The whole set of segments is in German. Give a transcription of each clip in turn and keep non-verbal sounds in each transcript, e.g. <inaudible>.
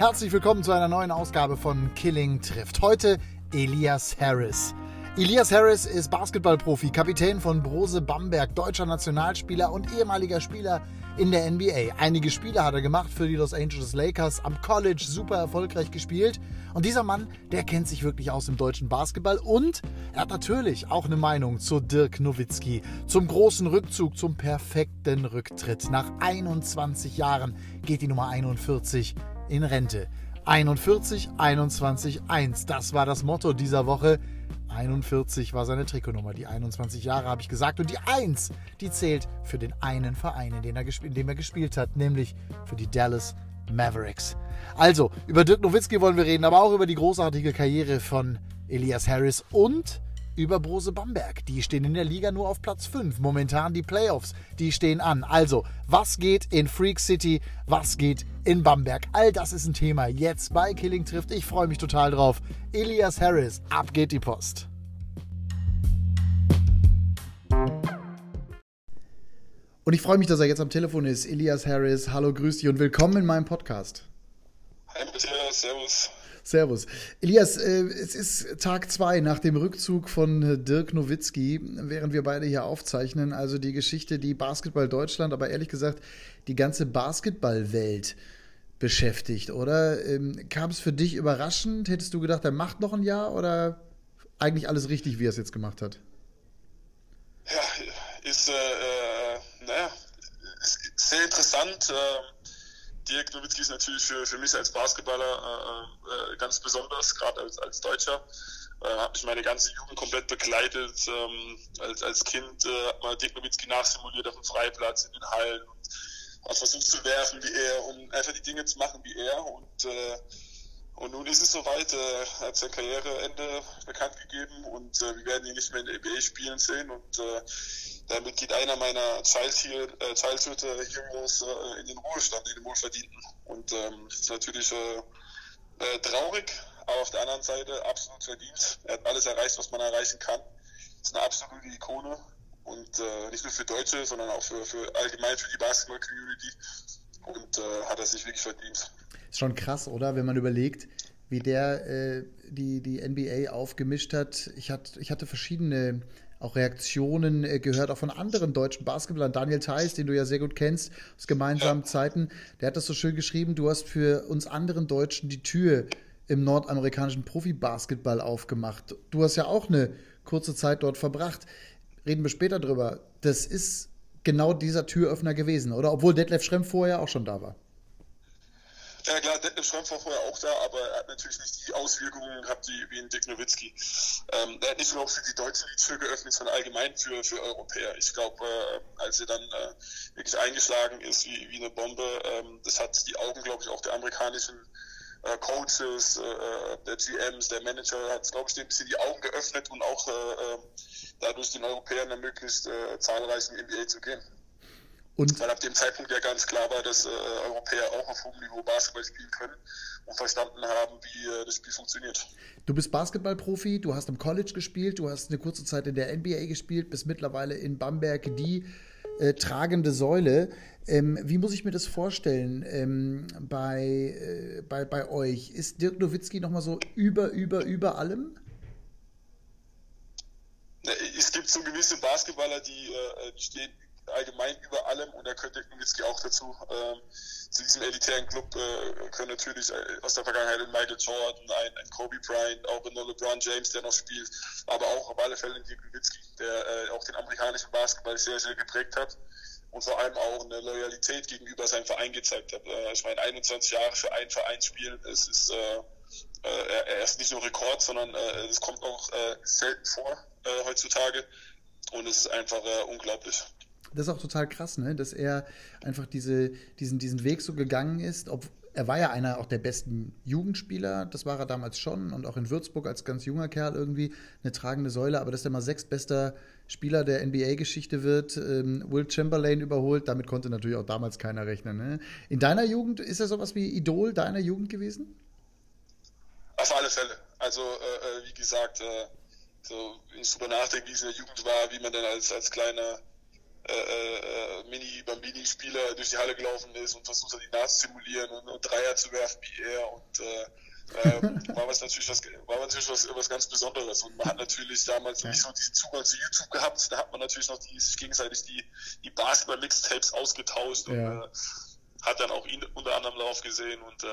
Herzlich willkommen zu einer neuen Ausgabe von Killing trifft. Heute Elias Harris. Elias Harris ist Basketballprofi, Kapitän von Brose Bamberg, deutscher Nationalspieler und ehemaliger Spieler in der NBA. Einige Spiele hat er gemacht für die Los Angeles Lakers, am College super erfolgreich gespielt. Und dieser Mann, der kennt sich wirklich aus im deutschen Basketball und er hat natürlich auch eine Meinung zu Dirk Nowitzki, zum großen Rückzug, zum perfekten Rücktritt. Nach 21 Jahren geht die Nummer 41 in Rente. 41, 21, 1. Das war das Motto dieser Woche. 41 war seine Trikotnummer. Die 21 Jahre habe ich gesagt. Und die 1, die zählt für den einen Verein, in dem er, in dem er gespielt hat, nämlich für die Dallas Mavericks. Also, über Dirk Nowitzki wollen wir reden, aber auch über die großartige Karriere von Elias Harris und über Brose Bamberg. Die stehen in der Liga nur auf Platz 5. Momentan die Playoffs, die stehen an. Also, was geht in Freak City? Was geht in Bamberg? All das ist ein Thema jetzt bei Killing trifft. Ich freue mich total drauf. Elias Harris, ab geht die Post. Und ich freue mich, dass er jetzt am Telefon ist. Elias Harris, hallo, grüß dich und willkommen in meinem Podcast. Servus. Servus. Elias, äh, es ist Tag zwei nach dem Rückzug von Dirk Nowitzki, während wir beide hier aufzeichnen. Also die Geschichte, die Basketball Deutschland, aber ehrlich gesagt die ganze Basketballwelt beschäftigt, oder? Ähm, kam es für dich überraschend? Hättest du gedacht, er macht noch ein Jahr oder eigentlich alles richtig, wie er es jetzt gemacht hat? Ja, ist, äh, äh naja, ist sehr interessant. Äh Dirk Nowitzki ist natürlich für, für mich als Basketballer äh, äh, ganz besonders, gerade als, als Deutscher. Äh, habe ich meine ganze Jugend komplett begleitet. Ähm, als, als Kind äh, hat man Dirk Nowitzki nachsimuliert auf dem Freiplatz, in den Hallen und hat versucht zu werfen wie er, um einfach die Dinge zu machen wie er. Und, äh, und nun ist es soweit, äh, hat sein Karriereende bekannt gegeben und äh, wir werden ihn nicht mehr in der NBA spielen sehen. Und äh, damit geht einer meiner Childhood, äh, Childhood äh, in den Ruhestand, in den Wohlverdienten. Und ähm, das ist natürlich äh, äh, traurig, aber auf der anderen Seite absolut verdient. Er hat alles erreicht, was man erreichen kann. Ist eine absolute Ikone und äh, nicht nur für Deutsche, sondern auch für, für allgemein für die Basketball-Community. Und äh, hat er sich wirklich verdient. Ist schon krass, oder? Wenn man überlegt, wie der die, die NBA aufgemischt hat. Ich, hat, ich hatte verschiedene auch Reaktionen äh, gehört, auch von anderen deutschen Basketballern. Daniel Theiss, den du ja sehr gut kennst, aus gemeinsamen ja. Zeiten, der hat das so schön geschrieben, du hast für uns anderen Deutschen die Tür im nordamerikanischen Profibasketball aufgemacht. Du hast ja auch eine kurze Zeit dort verbracht. Reden wir später drüber. Das ist genau dieser Türöffner gewesen, oder? Obwohl Detlef Schrempf vorher auch schon da war. Ja klar, Detlef Schrempf war vorher auch da, aber er hat natürlich nicht die Auswirkungen gehabt wie, wie in Dick Nowitzki. Ähm, er hat nicht nur für die Deutschen die Tür geöffnet, sondern allgemein für, für Europäer. Ich glaube, äh, als er dann äh, wirklich eingeschlagen ist wie, wie eine Bombe, ähm, das hat die Augen, glaube ich, auch der amerikanischen äh, Coaches, äh, äh der GMs, der Manager, hat, glaube ich, ein bisschen die Augen geöffnet und auch äh, äh, dadurch den Europäern ermöglicht, äh, zahlreich in die NBA zu gehen. Und Weil ab dem Zeitpunkt ja ganz klar war, dass äh, Europäer auch auf hohem Niveau Basketball spielen können und verstanden haben, wie äh, das Spiel funktioniert. Du bist Basketballprofi, du hast im College gespielt, du hast eine kurze Zeit in der NBA gespielt, bist mittlerweile in Bamberg die äh, tragende Säule. Ähm, wie muss ich mir das vorstellen ähm, bei, äh, bei, bei euch? Ist Dirk Nowitzki nochmal so über, über, über allem? Es gibt so gewisse Basketballer, die, äh, die stehen allgemein über allem und da könnte Nowitzki auch dazu. Ähm, zu diesem elitären Club äh, können natürlich äh, aus der Vergangenheit ein Michael Jordan, ein, ein Kobe Bryant, auch ein LeBron James, der noch spielt, aber auch auf alle Fälle ein Dirk Nowitzki, der äh, auch den amerikanischen Basketball sehr, sehr geprägt hat und vor allem auch eine Loyalität gegenüber seinem Verein gezeigt hat. Äh, ich meine, 21 Jahre für einen Verein spielen, es ist äh, äh, er ist nicht nur Rekord, sondern es kommt auch selten vor heutzutage und es ist einfach unglaublich das ist auch total krass, ne? dass er einfach diese, diesen, diesen Weg so gegangen ist. Ob, er war ja einer auch der besten Jugendspieler, das war er damals schon und auch in Würzburg als ganz junger Kerl irgendwie eine tragende Säule, aber dass er mal sechstbester Spieler der NBA-Geschichte wird, ähm, Will Chamberlain überholt, damit konnte natürlich auch damals keiner rechnen. Ne? In deiner Jugend ist er sowas wie Idol deiner Jugend gewesen? Auf alle Fälle. Also, äh, äh wie gesagt, äh, so, wenn ich drüber nachdenke, wie es in der Jugend war, wie man dann als, als kleiner äh, äh, Mini-Bambini Spieler durch die Halle gelaufen ist und versucht hat, ihn nachzusimulieren und, und Dreier zu werfen wie er und äh, ähm, <laughs> war was natürlich was war natürlich was, was ganz Besonderes und man hat natürlich damals nicht so diesen Zugang zu YouTube gehabt, da hat man natürlich noch die, sich gegenseitig die, die Basketball-Mixtapes ausgetauscht ja. und äh, hat dann auch ihn unter anderem Lauf gesehen und äh,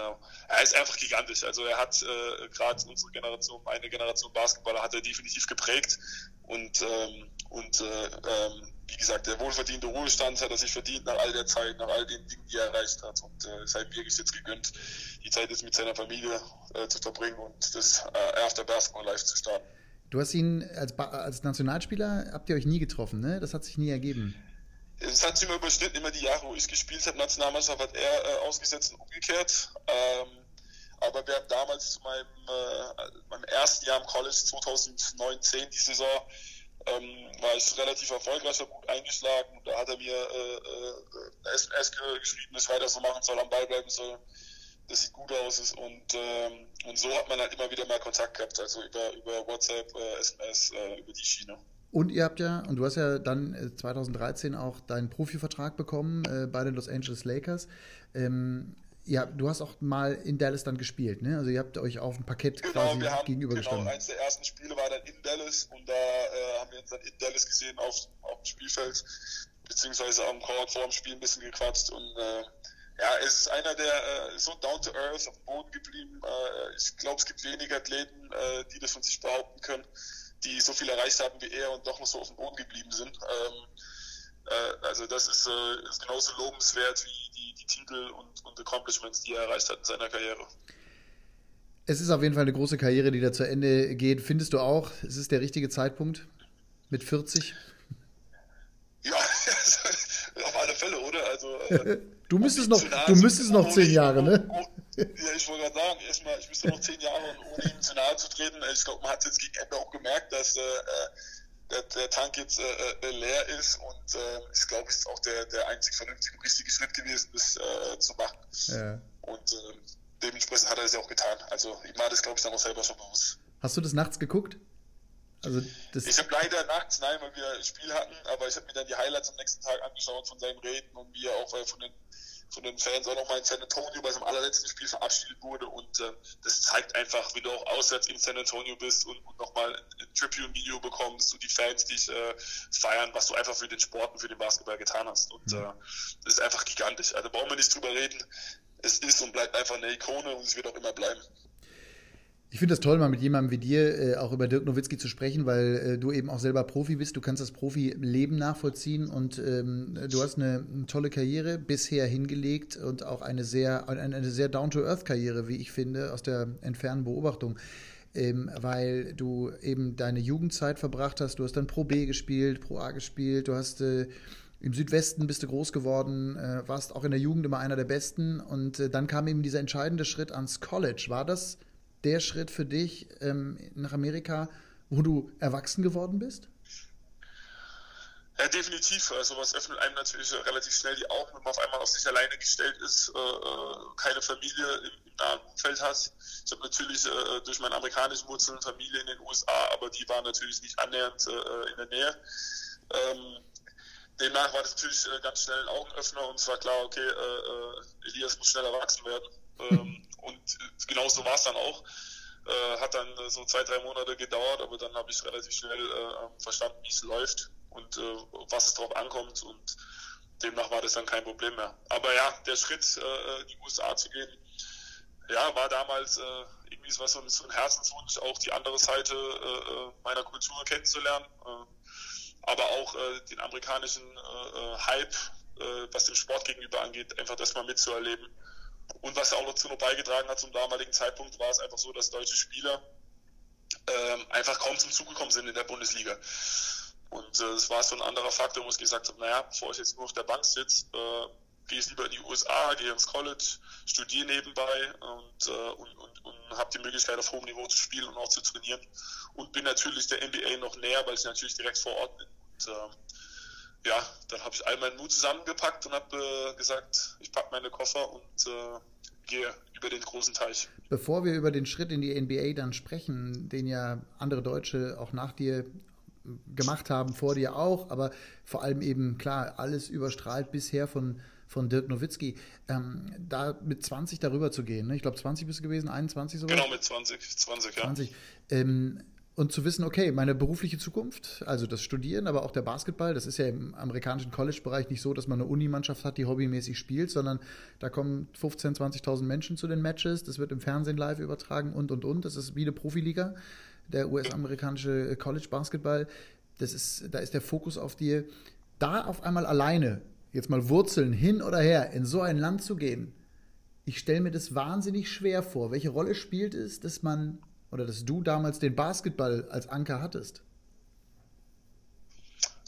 er ist einfach gigantisch. Also er hat äh, gerade unsere Generation, meine Generation Basketballer hat er definitiv geprägt und ähm, und äh, ähm, wie gesagt, der wohlverdiente Ruhestand hat er sich verdient nach all der Zeit, nach all den Dingen, die er erreicht hat. Und äh, es hat wirklich jetzt gegönnt, die Zeit jetzt mit seiner Familie äh, zu verbringen und das äh, After Basketball Live zu starten. Du hast ihn als, als Nationalspieler, habt ihr euch nie getroffen, ne? Das hat sich nie ergeben. Es hat sich immer überschnitten, immer die Jahre, wo ich gespielt habe, Nationalmannschaft hat er äh, ausgesetzt und umgekehrt. Ähm, aber wir haben damals zu meinem, äh, meinem ersten Jahr im College 2019, die Saison, ähm, war ich relativ erfolgreich, gut eingeschlagen. Da hat er mir äh, äh, SMS geschrieben, dass ich weiter so machen soll, am Ball bleiben soll. Das sieht gut aus. Und, ähm, und so hat man halt immer wieder mal Kontakt gehabt, also über, über WhatsApp, äh, SMS, äh, über die Schiene. Und ihr habt ja, und du hast ja dann 2013 äh, auch deinen Profivertrag bekommen äh, bei den Los Angeles Lakers. Ähm, ja, du hast auch mal in Dallas dann gespielt, ne? Also ihr habt euch auf dem Parkett genau, quasi wir haben, gegenübergestanden. Genau, eins der ersten Spiele war dann in Dallas und da äh, haben wir uns dann in Dallas gesehen auf, auf dem Spielfeld, beziehungsweise am Court vor dem Spiel ein bisschen gequatscht und äh, ja, es ist einer, der äh, so down to earth auf dem Boden geblieben. Äh, ich glaube, es gibt wenige Athleten, äh, die das von sich behaupten können, die so viel erreicht haben wie er und doch noch so auf dem Boden geblieben sind. Ähm, äh, also das ist, äh, ist genauso lobenswert wie die, die Titel und, und Accomplishments, die er erreicht hat in seiner Karriere. Es ist auf jeden Fall eine große Karriere, die da zu Ende geht. Findest du auch, es ist der richtige Zeitpunkt mit 40? Ja, <laughs> auf alle Fälle, oder? Also, äh, <laughs> du müsstest noch, du müsstest noch zehn Jahre, ne? <laughs> Ja, ich wollte gerade sagen, erstmal, ich müsste noch zehn Jahre ohne ihm zu nahe zu treten. Ich glaube, man hat jetzt gegen Ende auch gemerkt, dass äh, der, der Tank jetzt äh, äh, leer ist und äh, ich glaube, ist auch der, der einzig vernünftige und richtige Schritt gewesen, das äh, zu machen. Ja. Und äh, dementsprechend hat er es ja auch getan. Also ihm war das, glaube ich, dann auch selber schon bewusst. Hast du das nachts geguckt? Also das ich habe leider nachts, nein, weil wir ein Spiel hatten, aber ich habe mir dann die Highlights am nächsten Tag angeschaut von seinen Reden und wie er auch äh, von den von den Fans auch nochmal in San Antonio bei seinem allerletzten Spiel verabschiedet wurde. Und äh, das zeigt einfach, wie du auch auswärts in San Antonio bist und, und nochmal ein Tribune-Video bekommst und die Fans dich äh, feiern, was du einfach für den Sport und für den Basketball getan hast. Und äh, das ist einfach gigantisch. Also brauchen wir nicht drüber reden. Es ist und bleibt einfach eine Ikone und es wird auch immer bleiben. Ich finde das toll, mal mit jemandem wie dir äh, auch über Dirk Nowitzki zu sprechen, weil äh, du eben auch selber Profi bist. Du kannst das Profi-Leben nachvollziehen und ähm, du hast eine, eine, tolle Karriere bisher hingelegt und auch eine sehr, eine, eine sehr down-to-earth-Karriere, wie ich finde, aus der entfernten Beobachtung. Ähm, weil du eben deine Jugendzeit verbracht hast. Du hast dann Pro B gespielt, Pro A gespielt, du hast äh, im Südwesten bist du groß geworden, äh, warst auch in der Jugend immer einer der Besten und äh, dann kam eben dieser entscheidende Schritt ans College. War das der Schritt für dich ähm, nach Amerika, wo du erwachsen geworden bist? Ja, definitiv. Also was öffnet einem natürlich relativ schnell die Augen, wenn man auf einmal auf sich alleine gestellt ist, äh, äh keine Familie im, im nahen Umfeld hat. Ich habe natürlich äh, durch meine amerikanischen Wurzeln Familie in den USA, aber die waren natürlich nicht annähernd äh, in der Nähe. Ähm, demnach war das natürlich äh, ganz schnell ein Augenöffner und es war klar, okay, äh, Elias muss schnell erwachsen werden. <laughs> Ähm, und genau so war es dann auch. Äh, hat dann so zwei, drei Monate gedauert, aber dann habe ich relativ schnell äh, verstanden, wie es läuft und äh, was es drauf ankommt und demnach war das dann kein Problem mehr. Aber ja, der Schritt, äh, in die USA zu gehen, ja, war damals äh, irgendwie so, so ein Herzenswunsch, auch die andere Seite äh, meiner Kultur kennenzulernen, aber auch den amerikanischen Hype, was den Sport gegenüber angeht, einfach das mal mitzuerleben und was auch dazu noch beigetragen hat zum damaligen Zeitpunkt, war es einfach so, dass deutsche Spieler ähm, einfach kaum zum Zug gekommen sind in der Bundesliga. Und äh, das war so ein anderer Faktor, wo ich gesagt habe, naja, bevor ich jetzt nur auf der Bank sitze, äh, gehe ich lieber in die USA, gehe ins College, studiere nebenbei und, äh, und, und, und habe die Möglichkeit, auf hohem Niveau zu spielen und auch zu trainieren. Und bin natürlich der NBA noch näher, weil ich natürlich direkt vor Ort bin. Und, äh, ja, dann habe ich all meinen Mut zusammengepackt und habe äh, gesagt, ich packe meine Koffer und äh, gehe über den großen Teich. Bevor wir über den Schritt in die NBA dann sprechen, den ja andere Deutsche auch nach dir gemacht haben, vor dir auch, aber vor allem eben, klar, alles überstrahlt bisher von, von Dirk Nowitzki. Ähm, da mit 20 darüber zu gehen, ne? ich glaube 20 bist du gewesen, 21 sogar? Genau, mit 20, 20, ja. 20. Ähm, und zu wissen, okay, meine berufliche Zukunft, also das Studieren, aber auch der Basketball, das ist ja im amerikanischen College-Bereich nicht so, dass man eine Unimannschaft hat, die hobbymäßig spielt, sondern da kommen 15.000, 20.000 Menschen zu den Matches, das wird im Fernsehen live übertragen und, und, und. Das ist wie eine Profiliga, der US-amerikanische College-Basketball. Das ist, da ist der Fokus auf dir. Da auf einmal alleine, jetzt mal Wurzeln hin oder her, in so ein Land zu gehen, ich stelle mir das wahnsinnig schwer vor. Welche Rolle spielt es, dass man oder dass du damals den Basketball als Anker hattest?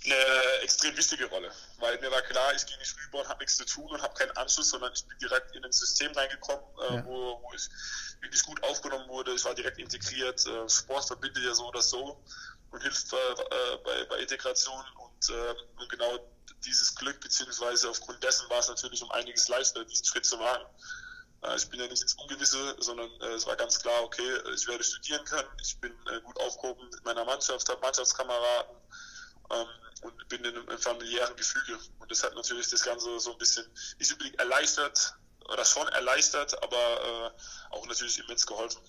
Eine extrem wichtige Rolle, weil mir war klar, ich gehe nicht rüber und habe nichts zu tun und habe keinen Anschluss, sondern ich bin direkt in ein System reingekommen, äh, ja. wo, wo, ich wirklich gut aufgenommen wurde. Ich war direkt integriert. Äh, Sport verbindet ja so oder so und hilft äh, bei, bei Integration und, und genau dieses Glück, beziehungsweise aufgrund dessen war es natürlich um einiges leichter, diesen Schritt zu wagen. Äh, ich bin ja nicht ins Ungewisse, sondern äh, es war ganz klar, okay, ich werde studieren können, ich bin äh, gut aufgehoben mit meiner Mannschaft, habe Mannschaftskameraden ähm, und bin in einem familiären Gefüge. Und das hat natürlich das Ganze so ein bisschen nicht unbedingt erleichtert, oder schon erleichtert, aber auch natürlich immens geholfen.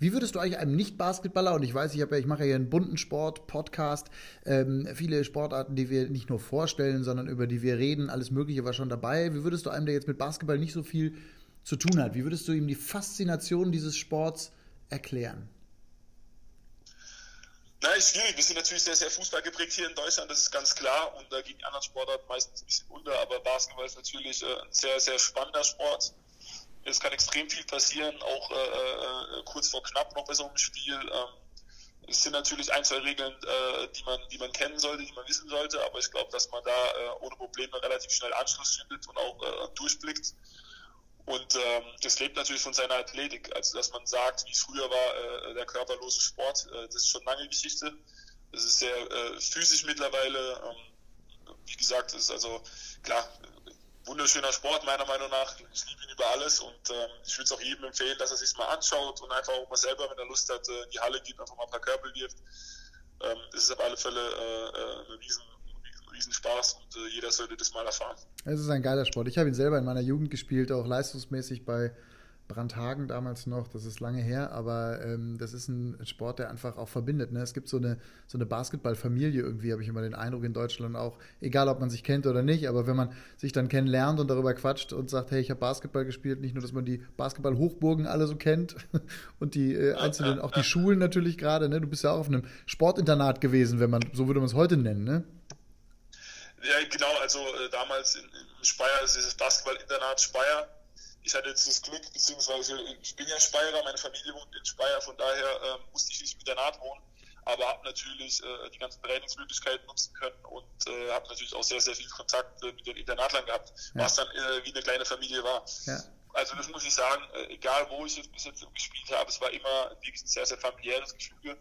Wie würdest du eigentlich einem Nicht-Basketballer, und ich weiß, ich, ja, ich mache ja hier einen bunten Sport-Podcast, ähm, viele Sportarten, die wir nicht nur vorstellen, sondern über die wir reden, alles Mögliche war schon dabei. Wie würdest du einem, der jetzt mit Basketball nicht so viel zu tun hat. Wie würdest du ihm die Faszination dieses Sports erklären? Na, ist schwierig. Wir sind natürlich sehr, sehr Fußball geprägt hier in Deutschland, das ist ganz klar. Und da gehen die anderen Sportarten meistens ein bisschen unter. Aber Basketball ist natürlich äh, ein sehr, sehr spannender Sport. Es kann extrem viel passieren, auch äh, äh, kurz vor knapp noch bei so einem Spiel. Ähm, es sind natürlich ein, zwei Regeln, äh, die, man, die man kennen sollte, die man wissen sollte. Aber ich glaube, dass man da äh, ohne Probleme relativ schnell Anschluss findet und auch äh, durchblickt. Und ähm, das lebt natürlich von seiner Athletik. Also dass man sagt, wie es früher war, äh, der körperlose Sport, äh, das ist schon lange Geschichte. Das ist sehr äh, physisch mittlerweile. Ähm, wie gesagt, ist also klar, wunderschöner Sport meiner Meinung nach. Ich liebe ihn über alles und ähm, ich würde es auch jedem empfehlen, dass er sich mal anschaut und einfach auch mal selber, wenn er Lust hat, äh, in die Halle geht, einfach mal ein paar Körper wirft. Ähm, das ist auf alle Fälle äh, äh eine riesen Riesenspaß und äh, jeder sollte das mal erfahren. Es ist ein geiler Sport. Ich habe ihn selber in meiner Jugend gespielt, auch leistungsmäßig bei Brandhagen damals noch, das ist lange her, aber ähm, das ist ein Sport, der einfach auch verbindet. Ne? Es gibt so eine, so eine Basketballfamilie irgendwie, habe ich immer den Eindruck in Deutschland auch, egal ob man sich kennt oder nicht, aber wenn man sich dann kennenlernt und darüber quatscht und sagt, hey, ich habe Basketball gespielt, nicht nur, dass man die Basketball-Hochburgen alle so kennt <laughs> und die äh, einzelnen, auch die Schulen natürlich gerade, ne? du bist ja auch auf einem Sportinternat gewesen, wenn man, so würde man es heute nennen, ne? Ja, genau, also äh, damals in, in Speyer, also das Basketball-Internat Speyer. Ich hatte jetzt das Glück, beziehungsweise ich bin ja Speyerer, meine Familie wohnt in Speyer, von daher äh, musste ich nicht im Internat wohnen, aber habe natürlich äh, die ganzen Trainingsmöglichkeiten nutzen können und äh, habe natürlich auch sehr, sehr viel Kontakt äh, mit den Internatlern gehabt, ja. was dann äh, wie eine kleine Familie war. Ja. Also das muss ich sagen, äh, egal wo ich jetzt bis jetzt gespielt habe, es war immer wirklich ein sehr, sehr familiäres Gefüge.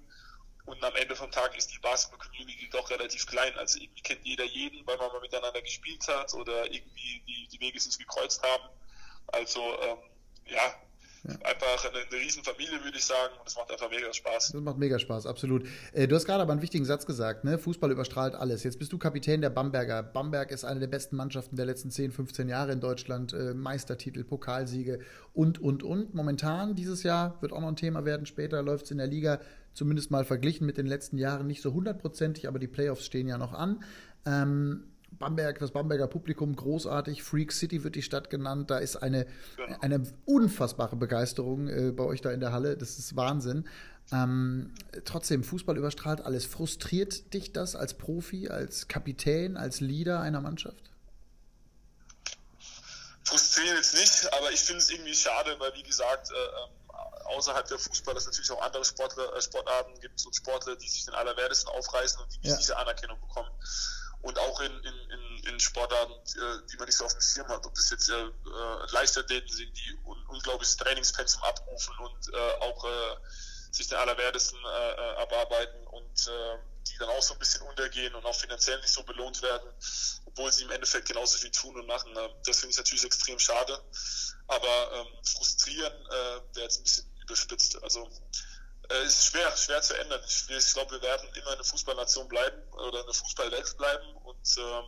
Und am Ende vom Tag ist die Basketball-Community doch relativ klein. Also irgendwie kennt jeder jeden, weil man mal miteinander gespielt hat oder irgendwie die, die Wege sich gekreuzt haben. Also ähm, ja, ja. Einfach eine, eine Riesenfamilie, würde ich sagen. Und es macht einfach mega Spaß. Das macht mega Spaß, absolut. Äh, du hast gerade aber einen wichtigen Satz gesagt, ne? Fußball überstrahlt alles. Jetzt bist du Kapitän der Bamberger. Bamberg ist eine der besten Mannschaften der letzten 10, 15 Jahre in Deutschland. Äh, Meistertitel, Pokalsiege und, und, und. Momentan, dieses Jahr, wird auch noch ein Thema werden. Später läuft es in der Liga zumindest mal verglichen mit den letzten Jahren nicht so hundertprozentig, aber die Playoffs stehen ja noch an. Ähm, Bamberg, das Bamberger Publikum großartig. Freak City wird die Stadt genannt. Da ist eine, genau. eine unfassbare Begeisterung äh, bei euch da in der Halle. Das ist Wahnsinn. Ähm, trotzdem, Fußball überstrahlt alles. Frustriert dich das als Profi, als Kapitän, als Leader einer Mannschaft? Frustriert jetzt nicht, aber ich finde es irgendwie schade, weil wie gesagt, äh, ähm, außerhalb der Fußball es natürlich auch andere Sportler, äh, Sportarten gibt und Sportler, die sich den Allerwertesten aufreißen und die nicht ja. diese Anerkennung bekommen. Und auch in, in, in, in Sportarten, äh, die man nicht so auf dem Schirm hat, ob das jetzt äh, äh Leichtathleten sind, die un unglaubliches Trainingspensum abrufen und äh, auch äh, sich den Allerwertesten äh, äh, abarbeiten und äh, die dann auch so ein bisschen untergehen und auch finanziell nicht so belohnt werden, obwohl sie im Endeffekt genauso viel tun und machen. Äh, das finde ich natürlich extrem schade. Aber ähm, frustrieren äh, wäre jetzt ein bisschen überspitzt. Also äh, ist schwer, schwer zu ändern. Ich, ich glaube, wir werden immer eine Fußballnation bleiben oder eine Fußballwelt bleiben und ähm,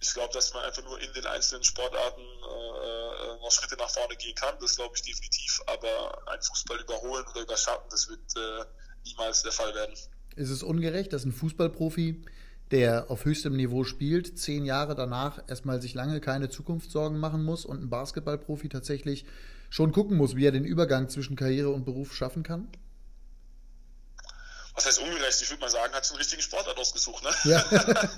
ich glaube, dass man einfach nur in den einzelnen Sportarten äh, noch Schritte nach vorne gehen kann. Das glaube ich definitiv. Aber ein Fußball überholen oder überschatten, das wird äh, niemals der Fall werden. Ist es ungerecht, dass ein Fußballprofi, der auf höchstem Niveau spielt, zehn Jahre danach erstmal sich lange keine Zukunftssorgen machen muss und ein Basketballprofi tatsächlich schon gucken muss, wie er den Übergang zwischen Karriere und Beruf schaffen kann? Was heißt ungerecht? Ich würde mal sagen, hat schon einen richtigen Sportart ausgesucht, ne? Ja. <laughs>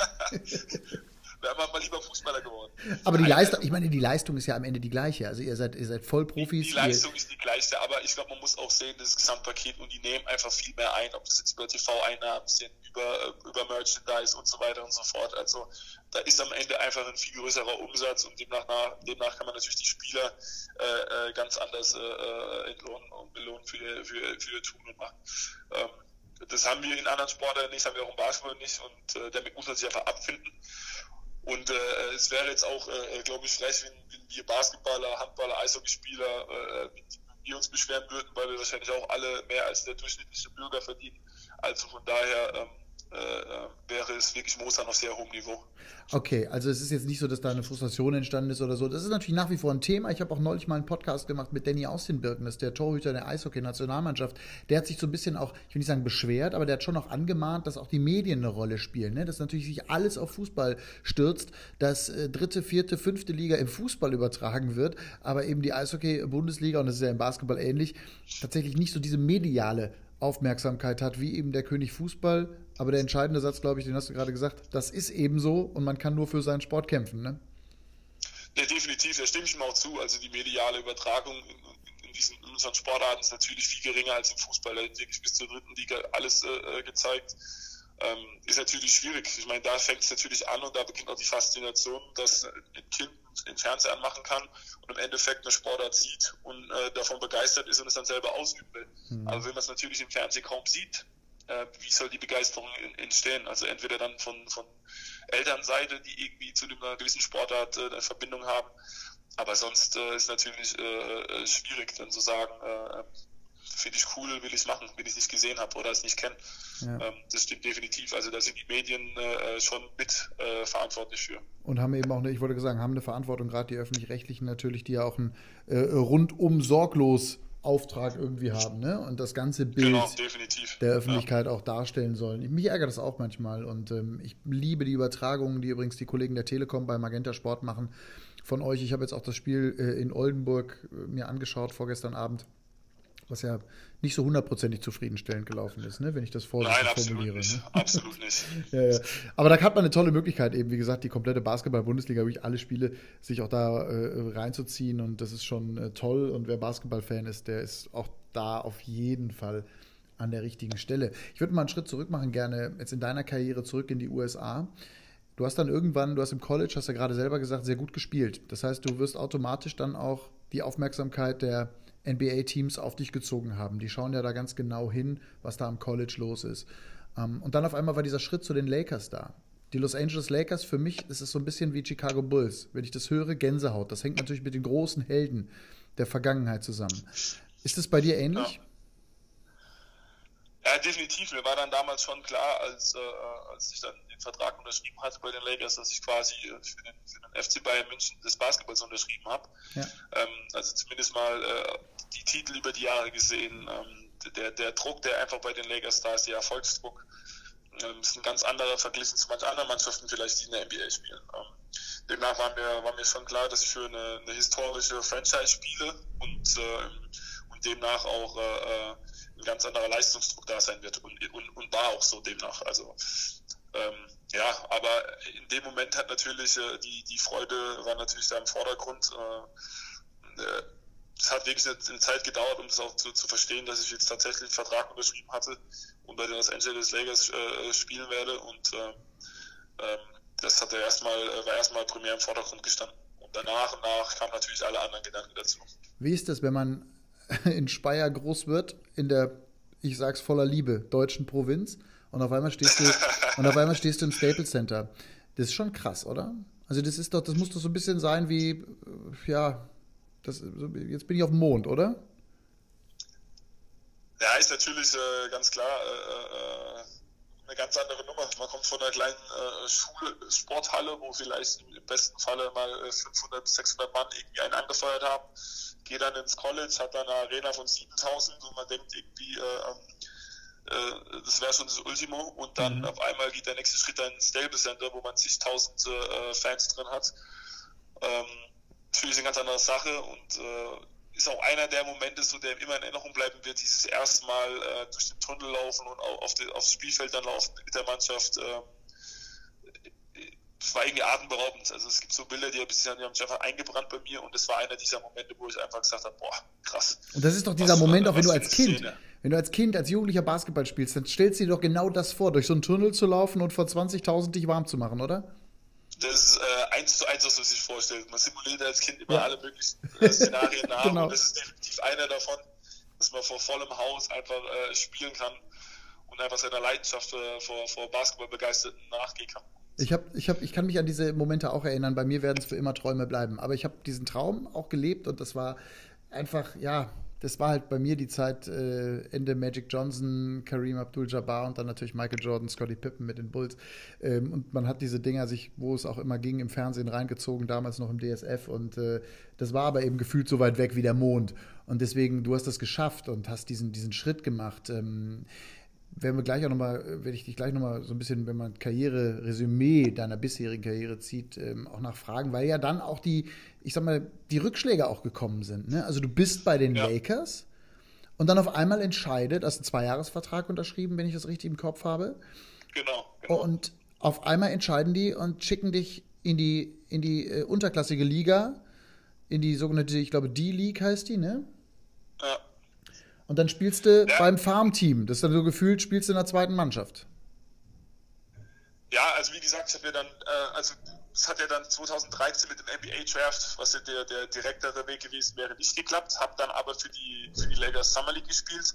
wäre man mal lieber Fußballer geworden. Aber die Leistung, ich meine, die Leistung ist ja am Ende die gleiche. Also ihr seid, ihr seid Vollprofis. Die, die Leistung ist die gleiche, aber ich glaube, man muss auch sehen, das Gesamtpaket und die nehmen einfach viel mehr ein, ob das jetzt über TV-Einnahmen sind, über, äh, über Merchandise und so weiter und so fort. Also da ist am Ende einfach ein viel größerer Umsatz und demnach, nach, demnach kann man natürlich die Spieler äh, äh ganz anders äh, äh, entlohnen und belohnen für, für, für ihr Tun und Machen. Ähm, das haben wir in anderen Sportarten nicht, haben wir auch im Basketball nicht und äh, damit muss man sich einfach abfinden. Und äh, es wäre jetzt auch, äh, glaube ich, frech, wenn, wenn wir Basketballer, Handballer, Eishockeyspieler, äh, wir uns beschweren würden, weil wir wahrscheinlich auch alle mehr als der durchschnittliche Bürger verdienen. Also von daher ähm, äh, äh, wäre es wirklich Mozart auf sehr hohem Niveau. Okay, also es ist jetzt nicht so, dass da eine Frustration entstanden ist oder so. Das ist natürlich nach wie vor ein Thema. Ich habe auch neulich mal einen Podcast gemacht mit Danny Austin-Birken, ist der Torhüter der Eishockey-Nationalmannschaft. Der hat sich so ein bisschen auch, ich will nicht sagen beschwert, aber der hat schon auch angemahnt, dass auch die Medien eine Rolle spielen. Ne? Dass natürlich sich alles auf Fußball stürzt, dass äh, dritte, vierte, fünfte Liga im Fußball übertragen wird, aber eben die Eishockey-Bundesliga, und das ist ja im Basketball ähnlich, tatsächlich nicht so diese mediale Aufmerksamkeit hat, wie eben der König Fußball. Aber der entscheidende Satz, glaube ich, den hast du gerade gesagt, das ist eben so und man kann nur für seinen Sport kämpfen, ne? Ja, definitiv, da stimme ich ihm auch zu. Also die mediale Übertragung in, in, diesen, in unseren Sportarten ist natürlich viel geringer als im Fußball. Da wird wirklich bis zur dritten Liga alles äh, gezeigt. Ähm, ist natürlich schwierig. Ich meine, da fängt es natürlich an und da beginnt auch die Faszination, dass ein Kind den Fernseher anmachen kann und im Endeffekt eine Sportart sieht und äh, davon begeistert ist und es dann selber ausüben will. Mhm. Aber wenn man es natürlich im Fernsehen kaum sieht, äh, wie soll die Begeisterung in, entstehen? Also entweder dann von, von Elternseite, die irgendwie zu einer gewissen Sportart äh, eine Verbindung haben, aber sonst äh, ist natürlich äh, äh, schwierig, dann zu sagen, äh, finde ich cool, will ich machen, wenn ich es nicht gesehen habe oder es nicht kenne. Ja. Ähm, das stimmt definitiv. Also da sind die Medien äh, schon mit äh, verantwortlich für. Und haben eben auch eine, ich wollte sagen, haben eine Verantwortung, gerade die öffentlich-rechtlichen natürlich, die ja auch ein äh, rundum sorglos Auftrag irgendwie haben, ne? Und das ganze Bild genau, der Öffentlichkeit ja. auch darstellen sollen. Mich ärgert das auch manchmal und ähm, ich liebe die Übertragungen, die übrigens die Kollegen der Telekom bei Magenta Sport machen von euch. Ich habe jetzt auch das Spiel äh, in Oldenburg äh, mir angeschaut vorgestern Abend was ja nicht so hundertprozentig zufriedenstellend gelaufen ist, ne? wenn ich das vorsichtig Nein, absolut formuliere. Nicht. Ne? <laughs> Absolut nicht. ja, ja. Aber da hat man eine tolle Möglichkeit, eben wie gesagt, die komplette Basketball-Bundesliga, wirklich alle Spiele sich auch da äh, reinzuziehen und das ist schon äh, toll und wer Basketball-Fan ist, der ist auch da auf jeden Fall an der richtigen Stelle. Ich würde mal einen Schritt zurück machen, gerne jetzt in deiner Karriere zurück in die USA. Du hast dann irgendwann, du hast im College, hast ja gerade selber gesagt, sehr gut gespielt. Das heißt, du wirst automatisch dann auch die Aufmerksamkeit der NBA-Teams auf dich gezogen haben. Die schauen ja da ganz genau hin, was da am College los ist. Ähm, und dann auf einmal war dieser Schritt zu den Lakers da. Die Los Angeles Lakers, für mich ist es so ein bisschen wie Chicago Bulls. Wenn ich das höre, Gänsehaut. Das hängt natürlich mit den großen Helden der Vergangenheit zusammen. Ist das bei dir ähnlich? Ja. Ja, definitiv. Mir war dann damals schon klar, als, äh, als ich dann den Vertrag unterschrieben hatte bei den Lakers, dass ich quasi äh, für den, für den FC Bayern München des Basketballs unterschrieben habe. Ja. Ähm, also zumindest mal äh, die Titel über die Jahre gesehen. Ähm, der, der Druck, der einfach bei den Lakers da ist, der Erfolgsdruck, ähm, ist ein ganz anderer verglichen zu manchen anderen Mannschaften vielleicht, die in der NBA spielen. Ähm, demnach war mir, war mir schon klar, dass ich für eine, eine historische Franchise spiele und, äh, und demnach auch äh, äh ein ganz anderer Leistungsdruck da sein wird und, und, und war auch so demnach. Also ähm, ja, aber in dem Moment hat natürlich äh, die, die Freude war natürlich da im Vordergrund. Äh, äh, es hat wirklich eine, eine, Zeit gedauert, um das auch zu, zu, verstehen, dass ich jetzt tatsächlich einen Vertrag unterschrieben hatte und bei den Los Angeles Lakers äh, spielen werde. Und äh, ähm, das hat erstmal, war erstmal primär im Vordergrund gestanden. Und danach und nach kamen natürlich alle anderen Gedanken dazu. Wie ist das, wenn man <laughs> in Speyer groß wird, in der, ich sag's voller Liebe, deutschen Provinz. Und auf einmal stehst du, <laughs> und auf einmal stehst du im Staples Center. Das ist schon krass, oder? Also das ist doch, das muss doch so ein bisschen sein wie, äh, ja, das, jetzt bin ich auf dem Mond, oder? Ja, ist natürlich äh, ganz klar äh, äh, eine ganz andere Nummer. Man kommt von einer kleinen äh, Schule, Sporthalle, wo vielleicht im besten Falle mal 500, äh, 600 Mann irgendwie einen angefeuert haben, geht dann ins College, hat dann eine Arena von 7000 und man denkt irgendwie, äh, äh, das wäre schon das Ultimo und dann mhm. auf einmal geht der nächste Schritt dann ins Stable Center, wo man zigtausend äh, Fans drin hat. Ähm, natürlich eine ganz andere Sache und äh, ist auch einer der Momente, so der immer in Erinnerung bleiben wird, dieses erste Mal äh, durch den Tunnel laufen und auf die, aufs Spielfeld dann laufen mit der Mannschaft. Das war irgendwie atemberaubend. Also es gibt so Bilder, die, die haben sich einfach eingebrannt bei mir und es war einer dieser Momente, wo ich einfach gesagt habe, boah, krass. Und das ist doch dieser was, Moment, auch wenn du als Kind, Szene. wenn du als Kind, als Jugendlicher Basketball spielst, dann stellst du dir doch genau das vor, durch so einen Tunnel zu laufen und vor 20.000 dich warm zu machen, oder? Das ist äh, eins zu eins, was man sich vorstellt. Man simuliert als Kind immer ja. alle möglichen äh, Szenarien <laughs> nach genau. und das ist definitiv einer davon, dass man vor vollem Haus einfach äh, spielen kann und einfach seiner Leidenschaft äh, vor, vor Basketballbegeisterten nachgehen kann. Ich, hab, ich, hab, ich kann mich an diese Momente auch erinnern. Bei mir werden es für immer Träume bleiben. Aber ich habe diesen Traum auch gelebt und das war einfach, ja, das war halt bei mir die Zeit äh, Ende Magic Johnson, Kareem Abdul-Jabbar und dann natürlich Michael Jordan, Scottie Pippen mit den Bulls. Ähm, und man hat diese Dinger sich, wo es auch immer ging, im Fernsehen reingezogen, damals noch im DSF. Und äh, das war aber eben gefühlt so weit weg wie der Mond. Und deswegen, du hast das geschafft und hast diesen, diesen Schritt gemacht. Ähm, werden wir gleich auch nochmal, werde ich dich gleich nochmal so ein bisschen, wenn man Karriere, Resümee deiner bisherigen Karriere zieht, ähm, auch nachfragen, weil ja dann auch die, ich sag mal, die Rückschläge auch gekommen sind. Ne? Also du bist bei den ja. Lakers und dann auf einmal entscheidet, hast einen Zweijahresvertrag unterschrieben, wenn ich das richtig im Kopf habe. Genau, genau. Und auf einmal entscheiden die und schicken dich in die, in die äh, unterklassige Liga, in die sogenannte, ich glaube, D-League heißt die, ne? Ja. Und dann spielst du ja. beim Farmteam. Das ist dann so gefühlt, spielst du in der zweiten Mannschaft. Ja, also wie gesagt, ich habe ja dann, äh, also es hat ja dann 2013 mit dem NBA Draft, was ja der, der direktere Weg gewesen wäre, nicht geklappt. Habe dann aber für die, für die Lakers Summer League gespielt,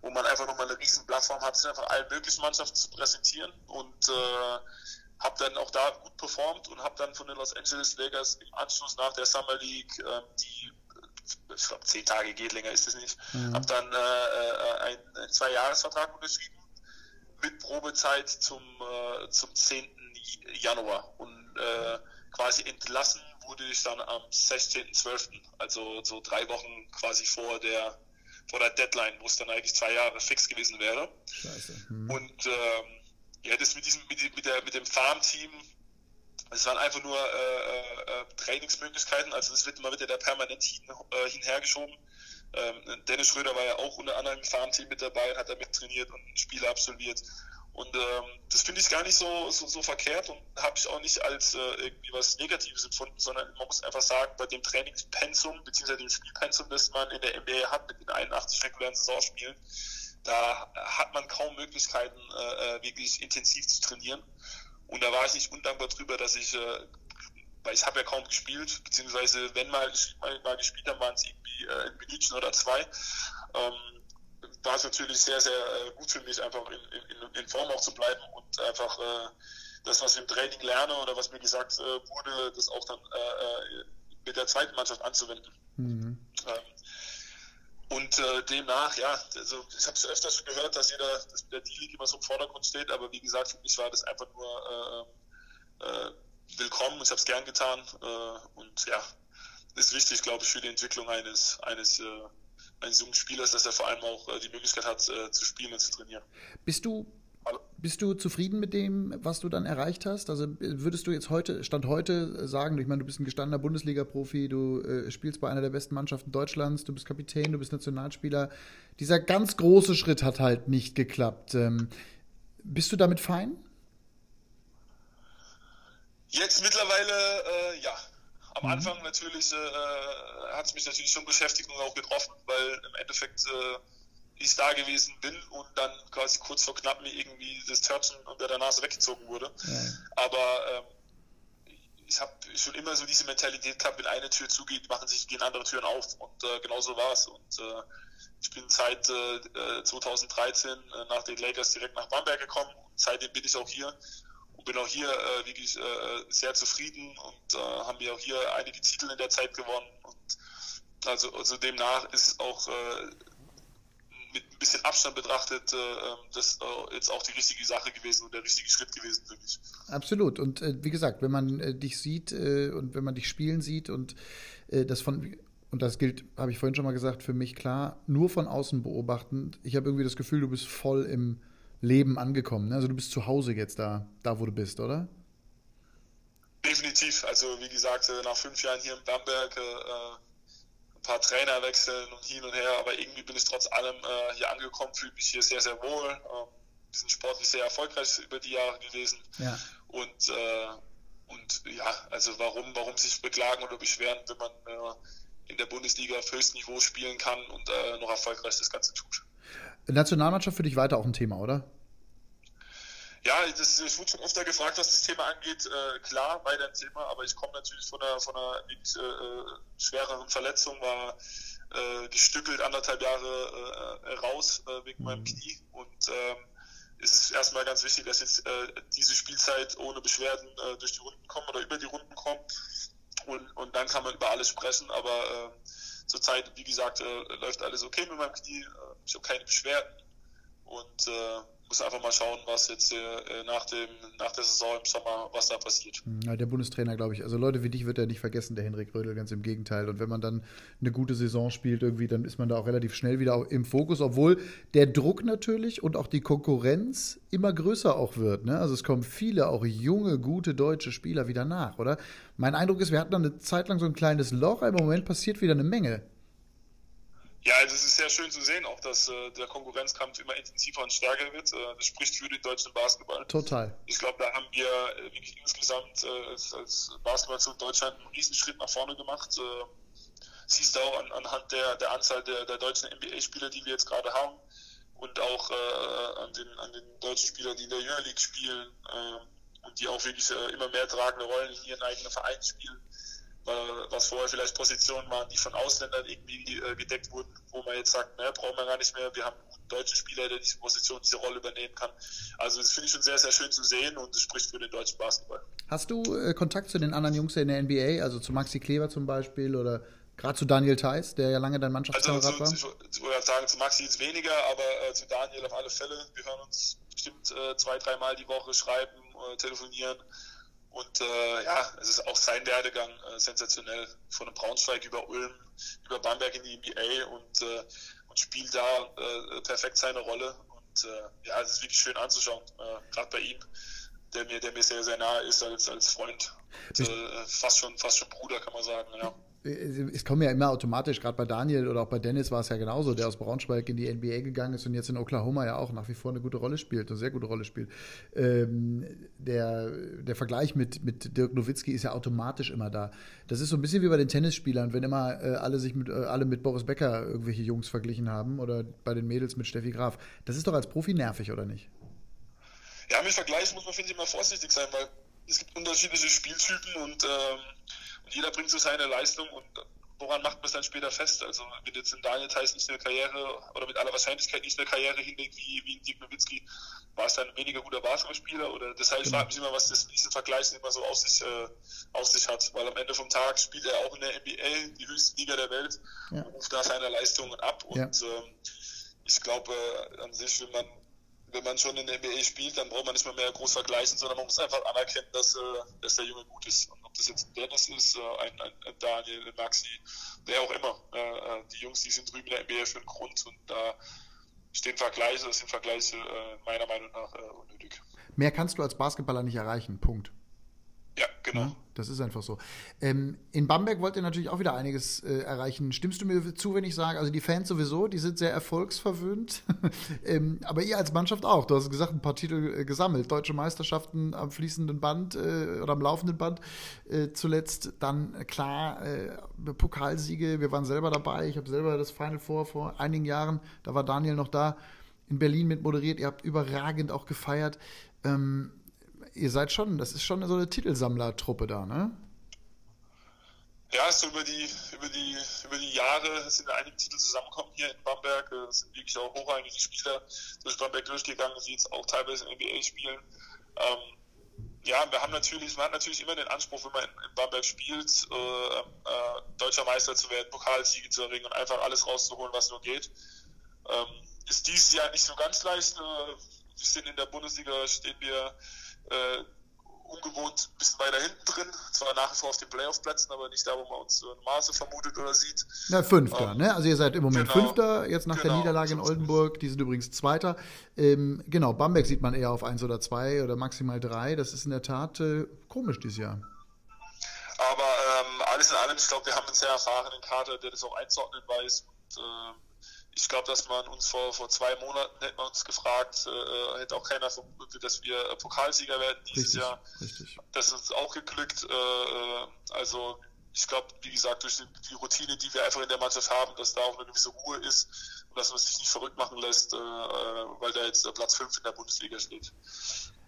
wo man einfach nochmal eine riesen Plattform hat, sich einfach allen möglichen Mannschaften zu präsentieren und äh, habe dann auch da gut performt und habe dann von den Los Angeles Lakers im Anschluss nach der Summer League äh, die ich glaube, zehn Tage geht, länger ist es nicht. Mhm. Habe dann äh, äh einen, einen Zwei-Jahres-Vertrag unterschrieben mit Probezeit zum, äh, zum 10. Januar. Und äh, quasi entlassen wurde ich dann am 16.12., also so drei Wochen quasi vor der vor der Deadline, wo es dann eigentlich zwei Jahre fix gewesen wäre. Scheiße. Mhm. Und ähm, ja, das mit diesem, mit, mit, der, mit dem Farmteam, es waren einfach nur äh, äh, Trainingsmöglichkeiten, also es wird immer wieder der permanent hin, äh, hinhergeschoben. Ähm, Dennis Schröder war ja auch unter anderem im Farmteam mit dabei, hat da mit trainiert und Spiele absolviert. Und ähm, das finde ich gar nicht so, so, so verkehrt und habe ich auch nicht als äh, irgendwie was Negatives empfunden, sondern man muss einfach sagen, bei dem Trainingspensum bzw. dem Spielpensum, das man in der NBA hat mit den 81 regulären Saisonspielen, da hat man kaum Möglichkeiten, äh, äh, wirklich intensiv zu trainieren. Und da war ich nicht undankbar drüber, dass ich, äh, weil ich habe ja kaum gespielt, beziehungsweise wenn mal, mal, mal gespielt habe, waren es irgendwie äh, ein Minütchen oder zwei. Ähm, war es natürlich sehr, sehr äh, gut für mich, einfach in, in, in Form auch zu bleiben und einfach äh, das, was ich im Training lerne oder was mir gesagt äh, wurde, das auch dann äh, äh mit der zweiten Mannschaft anzuwenden. Mhm. Ähm, und äh, demnach, ja, also ich habe es öfters gehört, dass jeder, dass der D-League immer so im Vordergrund steht, aber wie gesagt, für mich war das einfach nur äh, äh, willkommen, ich habe es gern getan äh, und ja, ist wichtig, glaube ich, für die Entwicklung eines, eines, äh, eines jungen Spielers, dass er vor allem auch äh, die Möglichkeit hat, zu spielen und zu trainieren. Bist du bist du zufrieden mit dem, was du dann erreicht hast? Also würdest du jetzt heute, Stand heute sagen, ich meine, du bist ein gestandener Bundesliga-Profi, du äh, spielst bei einer der besten Mannschaften Deutschlands, du bist Kapitän, du bist Nationalspieler. Dieser ganz große Schritt hat halt nicht geklappt. Ähm, bist du damit fein? Jetzt mittlerweile äh, ja. Am mhm. Anfang natürlich äh, hat es mich natürlich schon beschäftigt und auch getroffen, weil im Endeffekt äh, ich da gewesen bin und dann quasi kurz vor knapp mir irgendwie das Törtchen unter der Nase weggezogen wurde. Ja. Aber ähm, ich habe schon immer so diese Mentalität gehabt, wenn eine Tür zugeht, machen sich gehen andere Türen auf und äh, genau so war es. Und äh, ich bin seit äh, 2013 äh, nach den Lakers direkt nach Bamberg gekommen und seitdem bin ich auch hier und bin auch hier äh, wirklich äh, sehr zufrieden und äh, haben wir auch hier einige Titel in der Zeit gewonnen und also, also demnach ist auch äh, mit ein bisschen Abstand betrachtet, äh, ähm, das äh, jetzt auch die richtige Sache gewesen und der richtige Schritt gewesen für mich. Absolut. Und äh, wie gesagt, wenn man äh, dich sieht und wenn man dich spielen sieht und das von und das gilt, habe ich vorhin schon mal gesagt, für mich klar, nur von außen beobachtend. Ich habe irgendwie das Gefühl, du bist voll im Leben angekommen. Ne? Also du bist zu Hause jetzt da, da wo du bist, oder? Definitiv. Also wie gesagt, nach fünf Jahren hier in Bamberg paar Trainer wechseln und hin und her, aber irgendwie bin ich trotz allem äh, hier angekommen, fühle mich hier sehr, sehr wohl. Ähm, wir sind sportlich sehr erfolgreich über die Jahre gewesen. Ja. Und, äh, und ja, also warum, warum sich beklagen oder beschweren, wenn man äh, in der Bundesliga auf höchstem Niveau spielen kann und äh, noch erfolgreich das Ganze tut. Nationalmannschaft für dich weiter auch ein Thema, oder? Ja, das, ich wurde schon öfter gefragt, was das Thema angeht. Äh, klar, weiter ein Thema, aber ich komme natürlich von einer, von einer wirklich, äh, schwereren Verletzung, war äh, gestückelt anderthalb Jahre äh, raus äh, wegen mhm. meinem Knie. Und ähm, es ist erstmal ganz wichtig, dass jetzt äh, diese Spielzeit ohne Beschwerden äh, durch die Runden kommt oder über die Runden kommt und, und dann kann man über alles sprechen, aber äh, zurzeit, wie gesagt, äh, läuft alles okay mit meinem Knie, äh, ich habe keine Beschwerden. Und äh, muss einfach mal schauen, was jetzt äh, nach, dem, nach der Saison im Sommer, was da passiert. Ja, der Bundestrainer, glaube ich. Also Leute wie dich wird er nicht vergessen, der Henrik Rödel, ganz im Gegenteil. Und wenn man dann eine gute Saison spielt, irgendwie, dann ist man da auch relativ schnell wieder im Fokus, obwohl der Druck natürlich und auch die Konkurrenz immer größer auch wird. Ne? Also es kommen viele auch junge, gute deutsche Spieler wieder nach, oder? Mein Eindruck ist, wir hatten dann eine Zeit lang so ein kleines Loch, aber im Moment passiert wieder eine Menge. Ja, also es ist sehr schön zu sehen, auch dass äh, der Konkurrenzkampf immer intensiver und stärker wird. Äh, das spricht für den deutschen Basketball. Total. Ich glaube, da haben wir äh, wirklich insgesamt äh, als, als Basketballnation Deutschland einen Riesenschritt nach vorne gemacht. Äh, siehst du auch an, anhand der, der Anzahl der, der deutschen NBA-Spieler, die wir jetzt gerade haben und auch äh, an, den, an den deutschen Spielern, die in der Euroleague spielen äh, und die auch wirklich immer mehr tragende Rollen hier in eigenen Vereinen spielen was vorher vielleicht Positionen waren, die von Ausländern irgendwie äh, gedeckt wurden, wo man jetzt sagt, ne, brauchen wir gar nicht mehr. Wir haben einen deutschen Spieler, der diese Position, diese Rolle übernehmen kann. Also das finde ich schon sehr, sehr schön zu sehen und es spricht für den deutschen Basketball. Hast du äh, Kontakt zu den anderen Jungs in der NBA, also zu Maxi Kleber zum Beispiel oder gerade zu Daniel Theiss, der ja lange dein Mannschaftskamerad also, war? Ich würde sagen, zu Maxi ist weniger, aber äh, zu Daniel auf alle Fälle. Wir hören uns bestimmt äh, zwei, dreimal die Woche, schreiben, äh, telefonieren. Und äh, ja, es ist auch sein Werdegang äh, sensationell. Von einem Braunschweig über Ulm, über Bamberg in die NBA und, äh, und spielt da äh, perfekt seine Rolle. Und äh, ja, es ist wirklich schön anzuschauen, äh, gerade bei ihm, der mir, der mir sehr, sehr nahe ist als, als Freund. Und, äh, fast schon, fast schon Bruder, kann man sagen, ja es kommen ja immer automatisch, gerade bei Daniel oder auch bei Dennis war es ja genauso, der aus Braunschweig in die NBA gegangen ist und jetzt in Oklahoma ja auch nach wie vor eine gute Rolle spielt, eine sehr gute Rolle spielt. Ähm, der, der Vergleich mit, mit Dirk Nowitzki ist ja automatisch immer da. Das ist so ein bisschen wie bei den Tennisspielern, wenn immer äh, alle sich mit, äh, alle mit Boris Becker irgendwelche Jungs verglichen haben oder bei den Mädels mit Steffi Graf. Das ist doch als Profi nervig, oder nicht? Ja, mit Vergleich muss man, finde ich, immer vorsichtig sein, weil es gibt unterschiedliche Spieltypen und ähm, und jeder bringt so seine Leistung und woran macht man es dann später fest? Also wenn jetzt in Daniel Theiss nicht eine Karriere oder mit aller Wahrscheinlichkeit nicht eine Karriere hinlegt wie, wie in Dirk Nowitzki, war es dann ein weniger guter Basketballspieler? Oder deshalb genau. frage ich mich immer, was das, diesen Vergleich immer so auf sich, äh, auf sich hat. Weil am Ende vom Tag spielt er auch in der NBA, die höchste Liga der Welt, ja. und ruft da seine Leistungen ab. Und ja. ähm, ich glaube, äh, an sich, wenn man wenn man schon in der NBA spielt, dann braucht man nicht mehr, mehr groß vergleichen, sondern man muss einfach anerkennen, dass, äh, dass der Junge gut ist. Und ob das jetzt Dennis ist, äh, ein, ein, ein Daniel, ein Maxi, wer auch immer. Äh, äh, die Jungs, die sind drüben in der NBA für einen Grund und da stehen Vergleiche, das sind Vergleiche meiner Meinung nach unnötig. Mehr kannst du als Basketballer nicht erreichen, Punkt. Ja, genau. Ja, das ist einfach so. Ähm, in Bamberg wollt ihr natürlich auch wieder einiges äh, erreichen. Stimmst du mir zu, wenn ich sage, also die Fans sowieso, die sind sehr erfolgsverwöhnt, <laughs> ähm, aber ihr als Mannschaft auch. Du hast gesagt, ein paar Titel äh, gesammelt. Deutsche Meisterschaften am fließenden Band äh, oder am laufenden Band. Äh, zuletzt dann, äh, klar, äh, Pokalsiege. Wir waren selber dabei. Ich habe selber das Final Four vor einigen Jahren, da war Daniel noch da, in Berlin mit moderiert. Ihr habt überragend auch gefeiert. Ähm, ihr seid schon, das ist schon so eine Titelsammlertruppe da, ne? Ja, so über die, über die, über die Jahre sind einige Titel zusammengekommen hier in Bamberg. Es sind wirklich auch hochrangige Spieler durch Bamberg durchgegangen, die jetzt auch teilweise in NBA spielen. Ähm, ja, wir haben natürlich, man hat natürlich immer den Anspruch, wenn man in, in Bamberg spielt, äh, äh, deutscher Meister zu werden, Pokalsiege zu erringen und einfach alles rauszuholen, was nur geht. Ähm, ist dieses Jahr nicht so ganz leicht. Äh, wir sind in der Bundesliga, stehen wir äh, ungewohnt ein bisschen weiter hinten drin. Zwar nach wie vor auf den Playoff-Plätzen, aber nicht da, wo man uns äh, Maße vermutet oder sieht. Na, Fünfter, ähm, ne? Also ihr seid im Moment genau, Fünfter, jetzt nach genau, der Niederlage in Oldenburg. Die sind übrigens Zweiter. Ähm, genau, Bamberg sieht man eher auf eins oder zwei oder maximal drei. Das ist in der Tat äh, komisch dieses Jahr. Aber ähm, alles in allem, ich glaube, wir haben einen sehr erfahrenen Kader, der das auch einzuordnen weiß. Und, äh, ich glaube, dass man uns vor, vor zwei Monaten hätte man uns gefragt, äh, hätte auch keiner vermutet, dass wir Pokalsieger werden dieses richtig, Jahr. Richtig. Das ist auch geglückt. Äh, also ich glaube, wie gesagt, durch die, die, Routine, die wir einfach in der Mannschaft haben, dass da auch eine gewisse Ruhe ist und dass man sich nicht verrückt machen lässt, äh, weil da jetzt Platz 5 in der Bundesliga steht.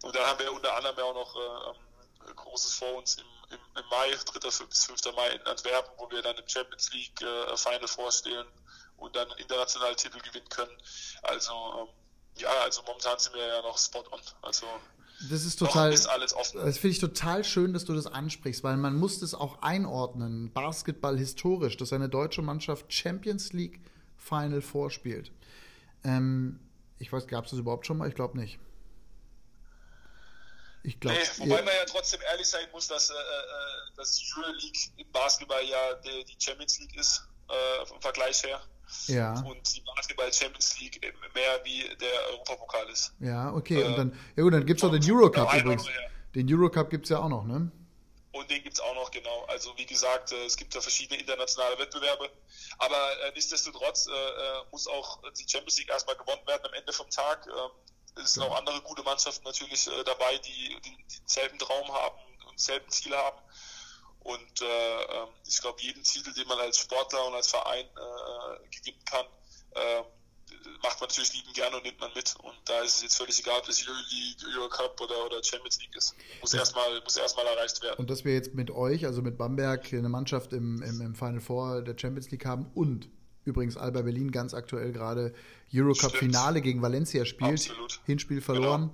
Und dann haben wir unter anderem ja auch noch äh, Großes vor uns im, im, im Mai, 3. bis 5. Mai in Antwerpen, wo wir dann im Champions League äh, Final vorstehen und dann internationale Titel gewinnen können. Also ähm, ja, also momentan sind wir ja noch spot on. Also das ist total. Ist. Das finde ich total schön, dass du das ansprichst, weil man muss das auch einordnen. Basketball historisch, dass eine deutsche Mannschaft Champions League Final vorspielt. Ähm, ich weiß, gab es das überhaupt schon mal? Ich glaube nicht. Ich glaube. Nee, wobei man ja trotzdem ehrlich sein muss, dass, äh, äh die Euroleague im Basketball ja die, die Champions League ist, äh, vom Vergleich her. Ja. Und die Basketball Champions League mehr wie der Europapokal ist. Ja, okay. Äh, und dann, ja gut, dann gibt es noch den Eurocup übrigens. Den Eurocup gibt es ja auch noch, ne? Und den gibt es auch noch, genau. Also wie gesagt, äh, es gibt ja verschiedene internationale Wettbewerbe. Aber äh, nichtsdestotrotz äh, äh, muss auch die Champions League erstmal gewonnen werden am Ende vom Tag. Ähm, es sind ja. auch andere gute Mannschaften natürlich äh, dabei, die, die, denselben Traum haben und selben Ziele haben. Und äh, ähm, ich glaube, jeden Titel, den man als Sportler und als Verein äh, gewinnen kann, äh, macht man natürlich lieben gerne und nimmt man mit. Und da ist es jetzt völlig egal, ob das Euroleague, Eurocup oder, oder Champions League ist. Muss erstmal muss erstmal erreicht werden. Und dass wir jetzt mit euch, also mit Bamberg, eine Mannschaft im, im, im Final Four der Champions League haben und übrigens Alba Berlin ganz aktuell gerade Eurocup-Finale gegen Valencia spielt. Absolut. Hinspiel verloren.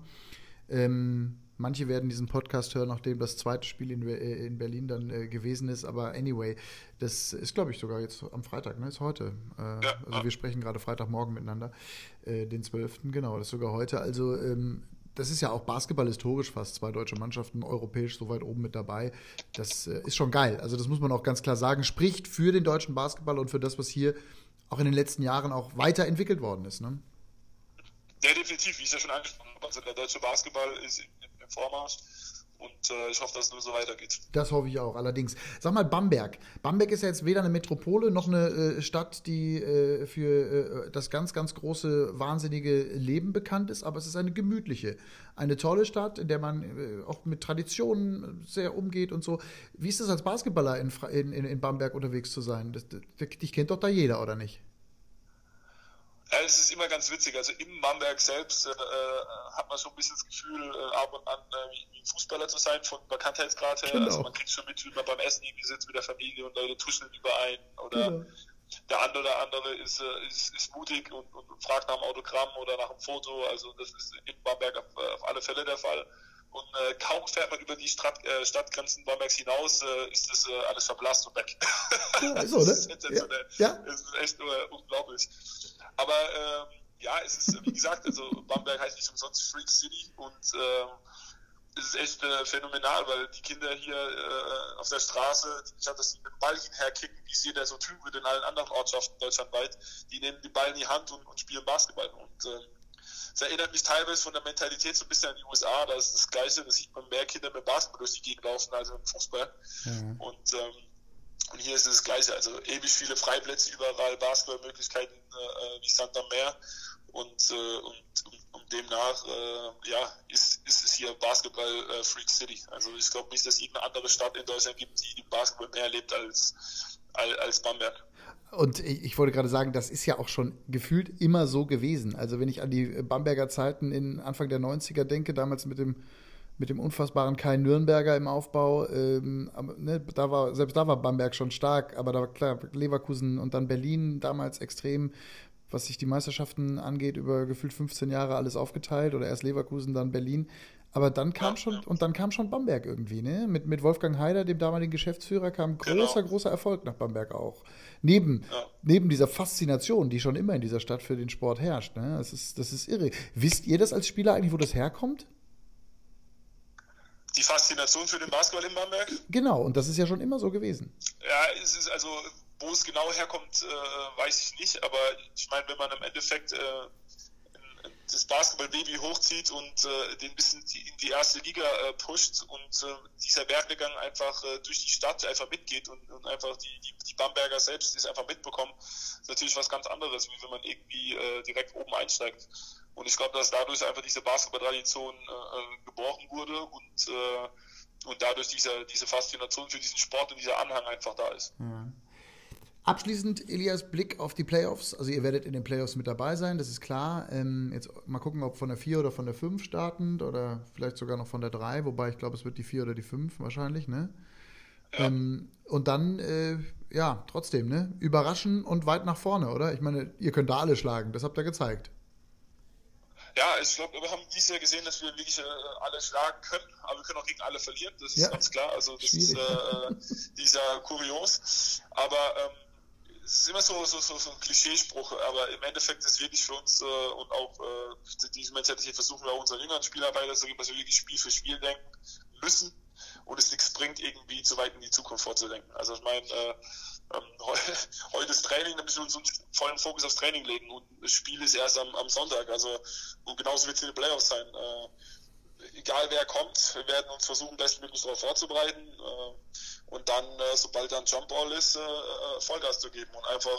Genau. Ähm, Manche werden diesen Podcast hören, nachdem das zweite Spiel in, äh, in Berlin dann äh, gewesen ist. Aber anyway, das ist, glaube ich, sogar jetzt am Freitag, ne? Ist heute. Äh, ja, also wir sprechen gerade Freitagmorgen miteinander, äh, den 12. Genau, das ist sogar heute. Also ähm, das ist ja auch Basketball historisch fast, zwei deutsche Mannschaften europäisch so weit oben mit dabei. Das äh, ist schon geil. Also das muss man auch ganz klar sagen. Spricht für den deutschen Basketball und für das, was hier auch in den letzten Jahren auch weiterentwickelt worden ist. Ne? Ja, definitiv, wie ich ja schon angesprochen habe. Also der deutsche Basketball ist im Vormarsch. Und äh, ich hoffe, dass es nur so weitergeht. Das hoffe ich auch, allerdings. Sag mal, Bamberg. Bamberg ist ja jetzt weder eine Metropole noch eine äh, Stadt, die äh, für äh, das ganz, ganz große, wahnsinnige Leben bekannt ist, aber es ist eine gemütliche, eine tolle Stadt, in der man äh, auch mit Traditionen sehr umgeht und so. Wie ist es als Basketballer in, in, in Bamberg unterwegs zu sein? Das, das, dich kennt doch da jeder, oder nicht? Ja, es ist immer ganz witzig. Also im Bamberg selbst äh, äh, hat man schon ein bisschen das Gefühl, äh, ab und an äh, wie, ein Fußballer zu sein, von Bekanntheitsgrad her. Genau. Also man kriegt schon mit, wie man beim Essen irgendwie sitzt mit der Familie und Leute tuscheln überein. Oder genau. der andere oder andere ist, äh, ist, ist mutig und, und, fragt nach einem Autogramm oder nach einem Foto. Also das ist im Bamberg auf, äh, auf alle Fälle der Fall. Und äh, kaum fährt man über die Stadt, äh, Stadtgrenzen Bambergs hinaus, äh, ist das äh, alles verblasst und weg. <laughs> Ja, so, ne? das, ist ja. ja. das ist echt äh, unglaublich. Aber ähm, ja, es ist, wie gesagt, also Bamberg heißt nicht umsonst Freak City und ähm, es ist echt äh, phänomenal, weil die Kinder hier äh, auf der Straße, statt dass sie mit dem Ball hinherkicken, wie es jeder so tun würde in allen anderen Ortschaften deutschlandweit, die nehmen den Ball in die Hand und, und spielen Basketball. Und äh, es erinnert mich teilweise von der Mentalität so ein bisschen an die USA, da ist das Gleiche, da sieht man mehr Kinder mit Basketball durch die Gegend laufen als im Fußball. Mhm. Und ähm, und hier ist es das Gleiche, also ewig viele Freiplätze überall, Basketballmöglichkeiten äh, wie Sand am Meer. Und, äh, und, und demnach äh, ja, ist, ist es hier Basketball äh, Freak City. Also ich glaube nicht, dass es irgendeine andere Stadt in Deutschland gibt, die Basketball mehr lebt als, als, als Bamberg. Und ich wollte gerade sagen, das ist ja auch schon gefühlt immer so gewesen. Also wenn ich an die Bamberger Zeiten in Anfang der 90er denke, damals mit dem mit dem unfassbaren Kai Nürnberger im Aufbau. Ähm, ne, da war, selbst da war Bamberg schon stark, aber da war klar, Leverkusen und dann Berlin damals extrem, was sich die Meisterschaften angeht, über gefühlt 15 Jahre alles aufgeteilt oder erst Leverkusen, dann Berlin. Aber dann kam schon, und dann kam schon Bamberg irgendwie, ne? Mit, mit Wolfgang Heider, dem damaligen Geschäftsführer, kam großer, genau. großer Erfolg nach Bamberg auch. Neben, ja. neben dieser Faszination, die schon immer in dieser Stadt für den Sport herrscht. Ne? Das, ist, das ist irre. Wisst ihr das als Spieler eigentlich, wo das herkommt? Die Faszination für den Basketball in Bamberg? Genau, und das ist ja schon immer so gewesen. Ja, es ist also, wo es genau herkommt, äh, weiß ich nicht, aber ich meine, wenn man im Endeffekt äh, das Basketball-Baby hochzieht und äh, den bisschen in die erste Liga äh, pusht und äh, dieser Werdegang einfach äh, durch die Stadt einfach mitgeht und, und einfach die, die, die Bamberger selbst das einfach mitbekommen, ist natürlich was ganz anderes, wie wenn man irgendwie äh, direkt oben einsteigt. Und ich glaube, dass dadurch einfach diese Basketball-Tradition äh, äh geboren wurde und, äh, und dadurch diese, diese Faszination für diesen Sport und dieser Anhang einfach da ist. Ja. Abschließend, Elias, Blick auf die Playoffs. Also ihr werdet in den Playoffs mit dabei sein, das ist klar. Ähm, jetzt mal gucken, ob von der 4 oder von der 5 startend oder vielleicht sogar noch von der 3, wobei ich glaube, es wird die 4 oder die 5 wahrscheinlich, ne? Ja. Ähm, und dann, äh, ja, trotzdem, ne? Überraschen und weit nach vorne, oder? Ich meine, ihr könnt da alle schlagen, das habt ihr gezeigt. Ja, ich glaube, wir haben dieses Jahr gesehen, dass wir wirklich äh, alle schlagen können, aber wir können auch gegen alle verlieren, das ist ja. ganz klar. Also das Schwierig. ist äh, dieser Kurios. Aber ähm, es ist immer so, so, so, so ein Klischeespruch, aber im Endeffekt ist es wirklich für uns äh, und auch äh, diese Mentalität versuchen wir auch unseren jüngeren Spielern beizubringen, dass wir wirklich Spiel für Spiel denken müssen und es nichts bringt, irgendwie zu weit in die Zukunft vorzudenken. Also ich meine, äh, ähm, <laughs> heute ist Training, da müssen wir uns vollen Fokus aufs Training legen und das Spiel ist erst am, am Sonntag. Also und genauso wird es in den Playoffs sein. Äh, egal wer kommt, wir werden uns versuchen, bestmöglich darauf vorzubereiten. Äh, und dann, äh, sobald dann Jumpball ist, äh, äh, Vollgas zu geben und einfach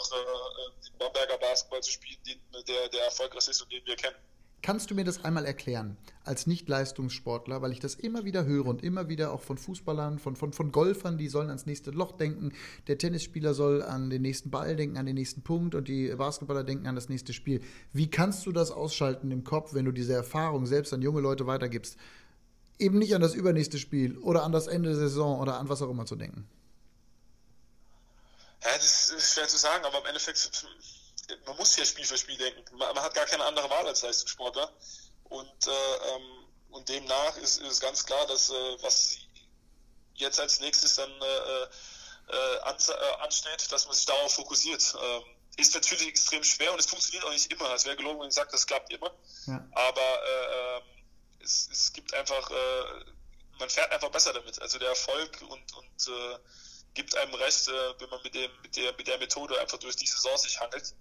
den Bamberger Basketball zu spielen, der, der erfolgreich ist und den wir kennen. Kannst du mir das einmal erklären, als Nicht-Leistungssportler, weil ich das immer wieder höre und immer wieder auch von Fußballern, von, von, von Golfern, die sollen ans nächste Loch denken, der Tennisspieler soll an den nächsten Ball denken, an den nächsten Punkt und die Basketballer denken an das nächste Spiel. Wie kannst du das ausschalten im Kopf, wenn du diese Erfahrung selbst an junge Leute weitergibst? Eben nicht an das übernächste Spiel oder an das Ende der Saison oder an was auch immer zu denken? Ja, das ist schwer zu sagen, aber im Endeffekt, man muss hier Spiel für Spiel denken. Man, hat gar keine andere Wahl als Leistungssportler. Und, äh, ähm, und demnach ist, ist ganz klar, dass äh, was jetzt als nächstes dann äh, äh, an, äh, ansteht, dass man sich darauf fokussiert. Ähm, ist natürlich extrem schwer und es funktioniert auch nicht immer. Es wäre gelogen, wenn ich sage, das klappt immer. Ja. Aber äh, ähm, es, es gibt einfach, äh, man fährt einfach besser damit. Also der Erfolg und, und äh, gibt einem recht, äh, wenn man mit, dem, mit, der, mit der Methode einfach durch die Saison sich handelt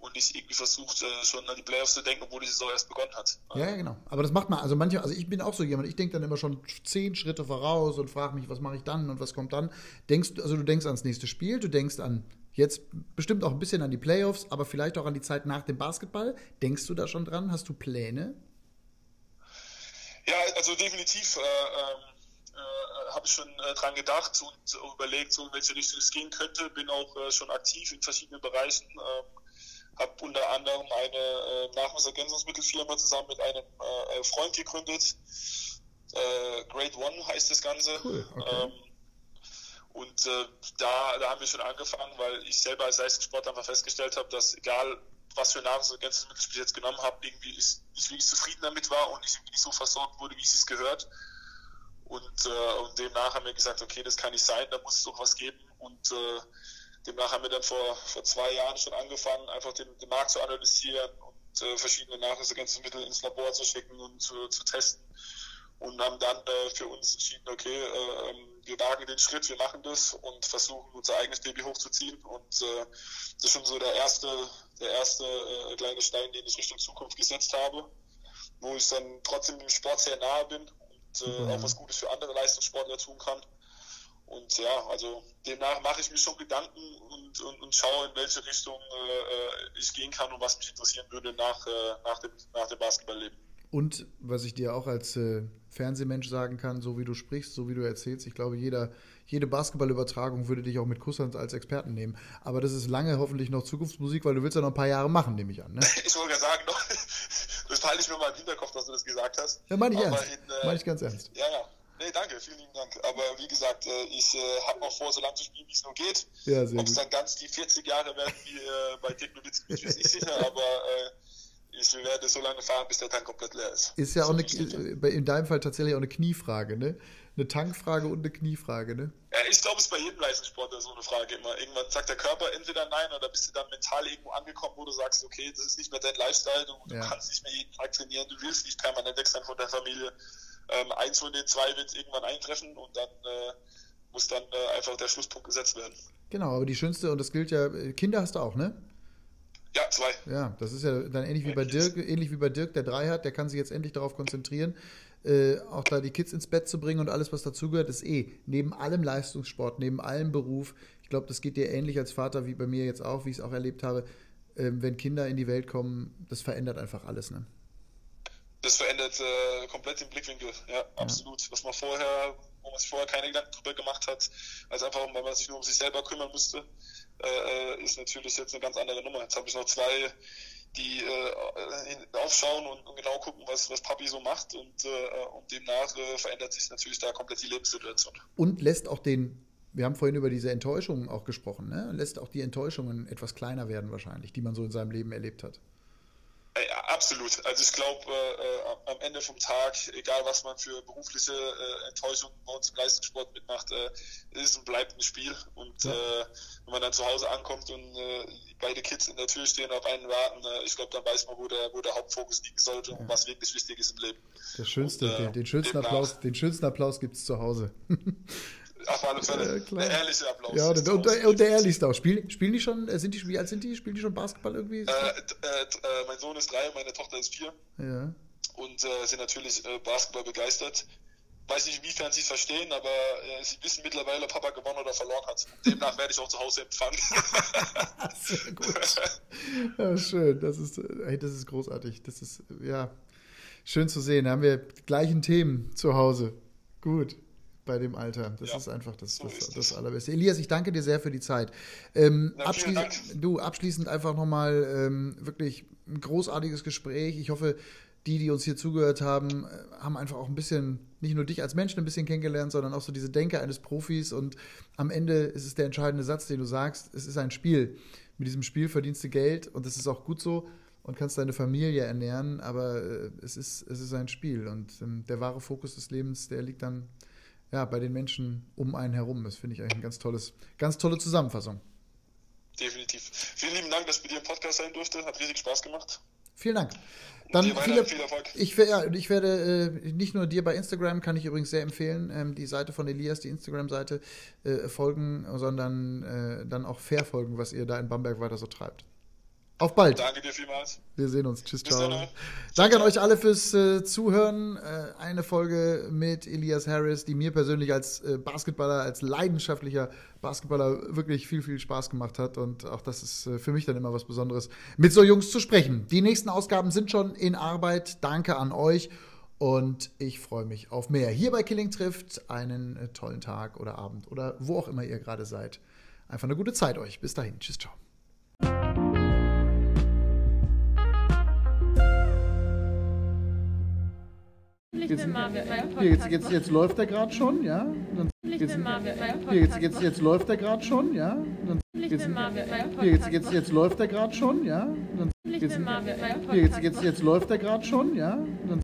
und nicht irgendwie versucht, äh, schon an die Playoffs zu denken, obwohl die Saison erst begonnen hat. Ja, ja, genau. Aber das macht man, also manche, also ich bin auch so jemand, ich denke dann immer schon zehn Schritte voraus und frage mich, was mache ich dann und was kommt dann. Denkst also du denkst ans nächste Spiel, du denkst an jetzt bestimmt auch ein bisschen an die Playoffs, aber vielleicht auch an die Zeit nach dem Basketball. Denkst du da schon dran? Hast du Pläne? Ja, also definitiv äh, ähm, äh, habe ich schon äh, dran gedacht und überlegt, so in welche Richtung es gehen könnte. Bin auch äh, schon aktiv in verschiedenen Bereichen. Ähm, habe unter anderem eine äh, Nahrungsergänzungsmittelfirma zusammen mit einem äh, Freund gegründet. Grade One heißt das Ganze. Cool, okay. ähm, und äh, da, da haben wir schon angefangen, weil ich selber als Leistungssportler einfach festgestellt habe, dass egal was für Nahrungsergänzungsmittel ich bis jetzt genommen habe, irgendwie ist, nicht wirklich zufrieden damit war und ich nicht so versorgt wurde, wie es gehört. Und, äh, und demnach haben wir gesagt, okay, das kann nicht sein, da muss es doch was geben. Und äh, demnach haben wir dann vor, vor zwei Jahren schon angefangen, einfach den, den Markt zu analysieren und äh, verschiedene Nahrungsergänzungsmittel ins Labor zu schicken und zu, zu testen. Und haben dann äh, für uns entschieden, okay, äh, ähm, wir wagen den Schritt, wir machen das und versuchen unser eigenes Baby hochzuziehen. Und äh, das ist schon so der erste, der erste äh, kleine Stein, den ich Richtung Zukunft gesetzt habe, wo ich dann trotzdem dem Sport sehr nahe bin und äh, mhm. auch was Gutes für andere Leistungssportler tun kann. Und ja, also demnach mache ich mir schon Gedanken und, und, und schaue, in welche Richtung äh, ich gehen kann und was mich interessieren würde nach, äh, nach, dem, nach dem Basketballleben. Und was ich dir auch als äh, Fernsehmensch sagen kann, so wie du sprichst, so wie du erzählst, ich glaube, jeder, jede Basketballübertragung würde dich auch mit Kusshand als Experten nehmen. Aber das ist lange hoffentlich noch Zukunftsmusik, weil du willst ja noch ein paar Jahre machen, nehme ich an. Ne? <laughs> Ich wollte ja sagen, <laughs> das halte ich mir mal im Hinterkopf, dass du das gesagt hast. Ja, meine ich ernst. äh, meine ich ganz ernst. Ja, ja. Nee, danke, vielen lieben Dank. Aber wie gesagt, äh, ich äh, habe noch vor, so lange zu spielen, wie es nur geht. Ja, sehr Ob es dann ganz die 40 Jahre werden wie äh, bei Dick Nowitzki, bin ich nicht sicher, aber ich werde so lange fahren, bis der Tank komplett leer ist. Ist ja auch eine, in deinem Fall tatsächlich auch eine Kniefrage, ne? Eine Tankfrage und eine Kniefrage, ne? Ja, ich glaube, es ist bei jedem Leistungssportler so eine Frage immer. Irgendwann sagt der Körper entweder nein oder bist du dann mental irgendwo angekommen, wo du sagst, okay, das ist nicht mehr dein Lifestyle, du, du kannst nicht mehr jeden Tag trainieren, du willst nicht permanent weg sein von der Familie. Ähm, eins von den zwei wird irgendwann eintreffen und dann äh, muss dann äh, einfach der Schlusspunkt gesetzt werden. Genau, aber die schönste, und das gilt ja, Kinder hast du auch, ne? Ja, zwei. Ja, das ist ja dann ähnlich wie bei Dirk, ähnlich wie bei Dirk, der drei hat, der kann sich jetzt endlich darauf konzentrieren, äh, auch da die Kids ins Bett zu bringen und alles, was dazugehört, ist eh neben allem Leistungssport, neben allem Beruf. Ich glaube, das geht dir ähnlich als Vater wie bei mir jetzt auch, wie ich es auch erlebt habe. Ähm, wenn Kinder in die Welt kommen, das verändert einfach alles, ne? Das verändert äh, komplett den Blickwinkel, ja, ja, absolut. Was man vorher, wo man sich vorher keine Gedanken drüber gemacht hat, als einfach, weil man sich nur um sich selber kümmern musste, äh, ist natürlich jetzt eine ganz andere Nummer. Jetzt habe ich noch zwei, die äh, aufschauen und, und, genau gucken, was, was Papi so macht und, äh, und demnach äh, verändert sich natürlich da komplett die Lebenssituation. Und lässt auch den, wir haben vorhin über diese Enttäuschungen auch gesprochen, ne? lässt auch die Enttäuschungen etwas kleiner werden wahrscheinlich, die man so in seinem Leben erlebt hat. Absolut. Also ich glaube, äh, am Ende vom Tag, egal was man für berufliche äh, Enttäuschungen bei uns im Leistungssport mitmacht, äh, ist und bleibt ein Spiel. Und ja. äh, wenn man dann zu Hause ankommt und äh, beide Kids in der Tür stehen und auf einen warten, äh, ich glaube, dann weiß man, wo der, wo der Hauptfokus liegen sollte ja. und was wirklich wichtig ist im Leben. Der schönste, und, den, den, schönsten Applaus, den schönsten Applaus gibt es zu Hause. Auf alle Fälle. Ja, der ehrliche Applaus. Ja, und, und, und, der ehrlichste auch. Spielen, spielen die schon, äh, sind die, wie alt sind die? Spielen die schon Basketball irgendwie? Äh, äh, mein Sohn ist drei, meine Tochter ist vier. Ja. Und äh, sind natürlich äh, Basketball begeistert. Weiß nicht, inwiefern sie es verstehen, aber äh, sie wissen mittlerweile, ob Papa gewonnen oder verloren hat. Demnach werde ich auch zu Hause empfangen. <laughs> Sehr gut. Ja, schön. Das ist, hey, das ist großartig. Das ist, ja, schön zu sehen. Da haben wir die gleichen Themen zu Hause. Gut bei dem Alter. Das ja, ist einfach das, so das, das, Allerbeste. Elias, ich danke dir sehr für die Zeit. Ähm, Na, abschließend, du, abschließend einfach nochmal ähm, wirklich ein großartiges Gespräch. Ich hoffe, die, die uns hier zugehört haben, äh, haben einfach auch ein bisschen, nicht nur dich als Menschen ein bisschen kennengelernt, sondern auch so diese Denke eines Profis. Und am Ende ist es der entscheidende Satz, den du sagst, es ist ein Spiel. Mit diesem Spiel verdienst du Geld und das ist auch gut so und kannst deine Familie ernähren, aber äh, es, ist, es ist ein Spiel. Und ähm, der wahre Fokus des Lebens, der liegt dann ja, bei den Menschen um einen herum. Das finde ich eigentlich eine ganz, tolles, ganz tolle Zusammenfassung. Definitiv. Vielen lieben Dank, dass bei dir im Podcast sein durfte. Hat riesig Spaß gemacht. Vielen Dank. Dann viele, viel Erfolg. Ich, ja, ich werde äh, nicht nur dir bei Instagram, kann ich übrigens sehr empfehlen, ähm, die Seite von Elias, die Instagram-Seite, äh, folgen, sondern äh, dann auch verfolgen, was ihr da in Bamberg weiter so treibt. Auf bald. Danke dir vielmals. Wir sehen uns. Tschüss, Bis ciao. Dann. Danke an euch alle fürs äh, Zuhören. Äh, eine Folge mit Elias Harris, die mir persönlich als äh, Basketballer, als leidenschaftlicher Basketballer wirklich viel, viel Spaß gemacht hat. Und auch das ist äh, für mich dann immer was Besonderes, mit so Jungs zu sprechen. Die nächsten Ausgaben sind schon in Arbeit. Danke an euch. Und ich freue mich auf mehr. Hier bei Killing trifft einen äh, tollen Tag oder Abend oder wo auch immer ihr gerade seid. Einfach eine gute Zeit euch. Bis dahin. Tschüss, ciao. Jetzt, hier, jetzt, jetzt, jetzt läuft er gerade schon, ja? Dann, jetzt, hier, jetzt, jetzt, jetzt läuft er gerade schon, ja? Dann, jetzt, hier, jetzt, jetzt, jetzt läuft er gerade schon, ja? Dann, jetzt, hier, jetzt, jetzt, jetzt läuft er gerade schon, ja? Dann,